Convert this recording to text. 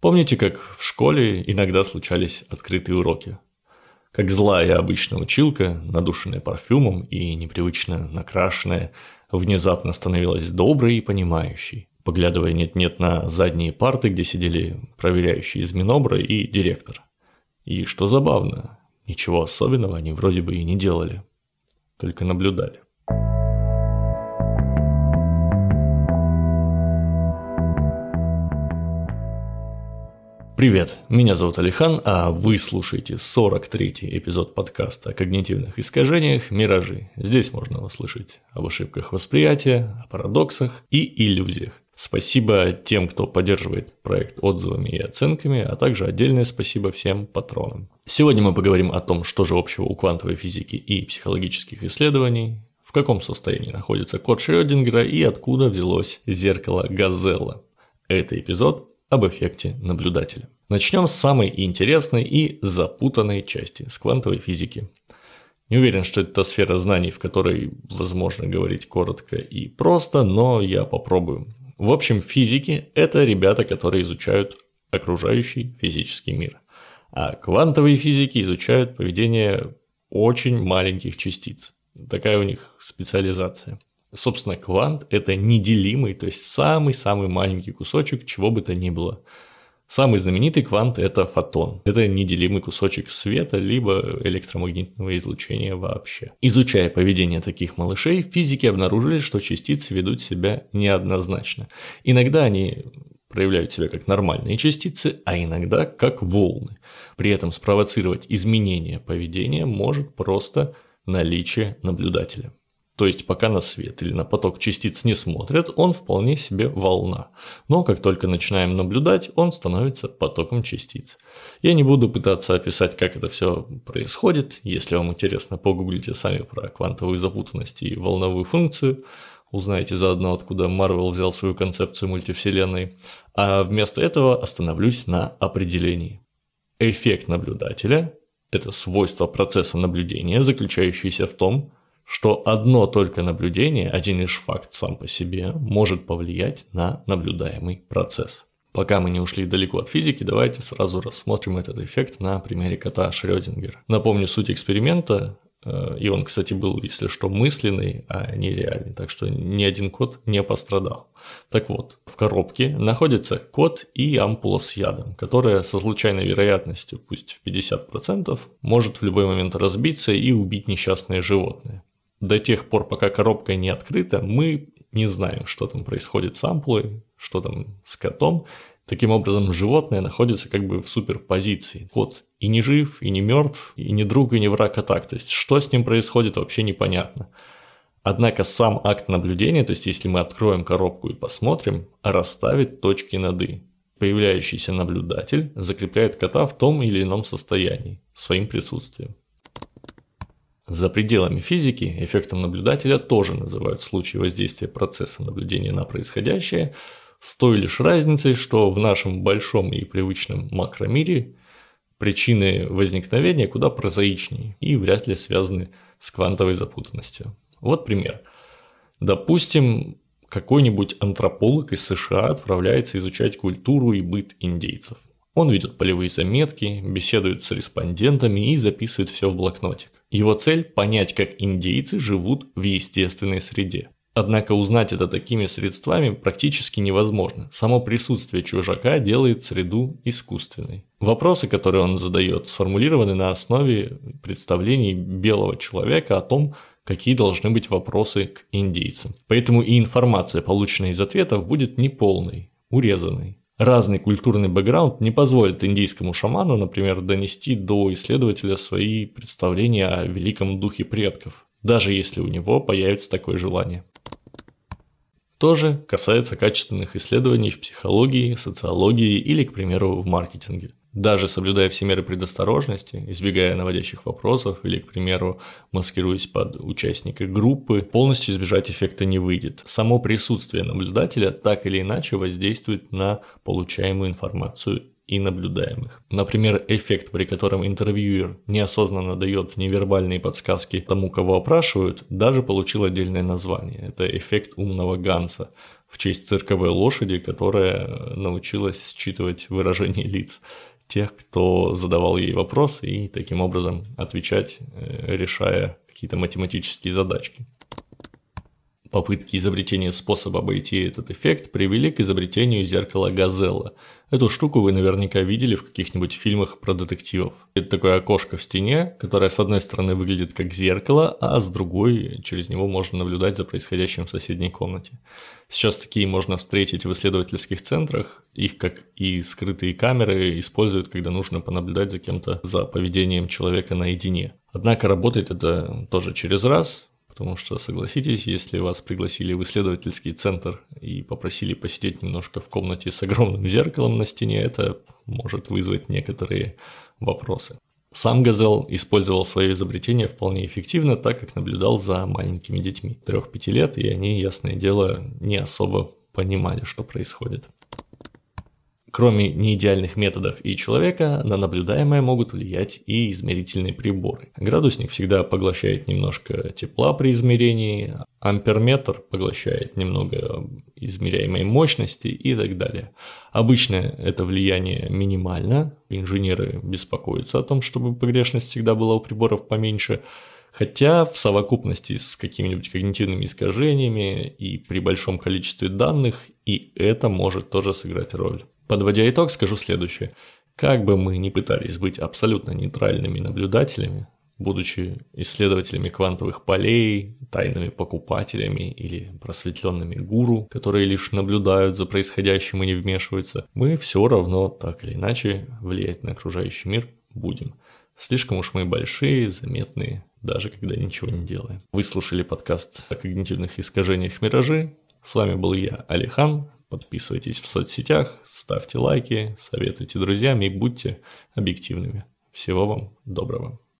Помните, как в школе иногда случались открытые уроки? Как злая обычная училка, надушенная парфюмом и непривычно накрашенная, внезапно становилась доброй и понимающей, поглядывая нет-нет на задние парты, где сидели проверяющие из Минобра и директор. И что забавно, ничего особенного они вроде бы и не делали, только наблюдали. Привет, меня зовут Алихан, а вы слушаете 43-й эпизод подкаста о когнитивных искажениях «Миражи». Здесь можно услышать об ошибках восприятия, о парадоксах и иллюзиях. Спасибо тем, кто поддерживает проект отзывами и оценками, а также отдельное спасибо всем патронам. Сегодня мы поговорим о том, что же общего у квантовой физики и психологических исследований, в каком состоянии находится код Шрёдингера и откуда взялось зеркало Газелла. Это эпизод об эффекте наблюдателя. Начнем с самой интересной и запутанной части, с квантовой физики. Не уверен, что это та сфера знаний, в которой возможно говорить коротко и просто, но я попробую. В общем, физики – это ребята, которые изучают окружающий физический мир. А квантовые физики изучают поведение очень маленьких частиц. Такая у них специализация. Собственно, квант – это неделимый, то есть самый-самый маленький кусочек чего бы то ни было. Самый знаменитый квант – это фотон. Это неделимый кусочек света, либо электромагнитного излучения вообще. Изучая поведение таких малышей, физики обнаружили, что частицы ведут себя неоднозначно. Иногда они проявляют себя как нормальные частицы, а иногда как волны. При этом спровоцировать изменение поведения может просто наличие наблюдателя. То есть пока на свет или на поток частиц не смотрят, он вполне себе волна. Но как только начинаем наблюдать, он становится потоком частиц. Я не буду пытаться описать, как это все происходит. Если вам интересно, погуглите сами про квантовую запутанность и волновую функцию. Узнаете заодно, откуда Марвел взял свою концепцию мультивселенной. А вместо этого остановлюсь на определении. Эффект наблюдателя – это свойство процесса наблюдения, заключающееся в том, что одно только наблюдение, один лишь факт сам по себе, может повлиять на наблюдаемый процесс. Пока мы не ушли далеко от физики, давайте сразу рассмотрим этот эффект на примере кота Шрёдингера. Напомню суть эксперимента. Э, и он, кстати, был, если что, мысленный, а не реальный, так что ни один кот не пострадал. Так вот, в коробке находится кот и ампула с ядом, которая со случайной вероятностью, пусть в 50%, может в любой момент разбиться и убить несчастное животное до тех пор, пока коробка не открыта, мы не знаем, что там происходит с ампулой, что там с котом. Таким образом, животное находится как бы в суперпозиции. Кот и не жив, и не мертв, и не друг, и не враг, а так. То есть, что с ним происходит, вообще непонятно. Однако сам акт наблюдения, то есть если мы откроем коробку и посмотрим, расставит точки над «и». Появляющийся наблюдатель закрепляет кота в том или ином состоянии, своим присутствием. За пределами физики эффектом наблюдателя тоже называют случай воздействия процесса наблюдения на происходящее, с той лишь разницей, что в нашем большом и привычном макромире причины возникновения куда прозаичнее и вряд ли связаны с квантовой запутанностью. Вот пример. Допустим, какой-нибудь антрополог из США отправляется изучать культуру и быт индейцев. Он ведет полевые заметки, беседует с респондентами и записывает все в блокнотик. Его цель – понять, как индейцы живут в естественной среде. Однако узнать это такими средствами практически невозможно. Само присутствие чужака делает среду искусственной. Вопросы, которые он задает, сформулированы на основе представлений белого человека о том, какие должны быть вопросы к индейцам. Поэтому и информация, полученная из ответов, будет неполной, урезанной. Разный культурный бэкграунд не позволит индийскому шаману, например, донести до исследователя свои представления о великом духе предков, даже если у него появится такое желание. Тоже касается качественных исследований в психологии, социологии или, к примеру, в маркетинге даже соблюдая все меры предосторожности, избегая наводящих вопросов или, к примеру, маскируясь под участника группы, полностью избежать эффекта не выйдет. Само присутствие наблюдателя так или иначе воздействует на получаемую информацию и наблюдаемых. Например, эффект, при котором интервьюер неосознанно дает невербальные подсказки тому, кого опрашивают, даже получил отдельное название. Это эффект умного Ганса в честь цирковой лошади, которая научилась считывать выражение лиц тех, кто задавал ей вопросы и таким образом отвечать, э, решая какие-то математические задачки. Попытки изобретения способа обойти этот эффект привели к изобретению зеркала Газелла. Эту штуку вы наверняка видели в каких-нибудь фильмах про детективов. Это такое окошко в стене, которое с одной стороны выглядит как зеркало, а с другой через него можно наблюдать за происходящим в соседней комнате. Сейчас такие можно встретить в исследовательских центрах. Их, как и скрытые камеры, используют, когда нужно понаблюдать за кем-то, за поведением человека наедине. Однако работает это тоже через раз, Потому что, согласитесь, если вас пригласили в исследовательский центр и попросили посидеть немножко в комнате с огромным зеркалом на стене, это может вызвать некоторые вопросы. Сам Газел использовал свое изобретение вполне эффективно, так как наблюдал за маленькими детьми 3-5 лет, и они, ясное дело, не особо понимали, что происходит. Кроме неидеальных методов и человека, на наблюдаемое могут влиять и измерительные приборы. Градусник всегда поглощает немножко тепла при измерении, амперметр поглощает немного измеряемой мощности и так далее. Обычно это влияние минимально, инженеры беспокоятся о том, чтобы погрешность всегда была у приборов поменьше, Хотя в совокупности с какими-нибудь когнитивными искажениями и при большом количестве данных и это может тоже сыграть роль. Подводя итог, скажу следующее. Как бы мы ни пытались быть абсолютно нейтральными наблюдателями, будучи исследователями квантовых полей, тайными покупателями или просветленными гуру, которые лишь наблюдают за происходящим и не вмешиваются, мы все равно так или иначе влиять на окружающий мир будем. Слишком уж мы большие, заметные, даже когда ничего не делаем. Вы слушали подкаст о когнитивных искажениях миражи. С вами был я, Алихан. Подписывайтесь в соцсетях, ставьте лайки, советуйте друзьям и будьте объективными. Всего вам доброго.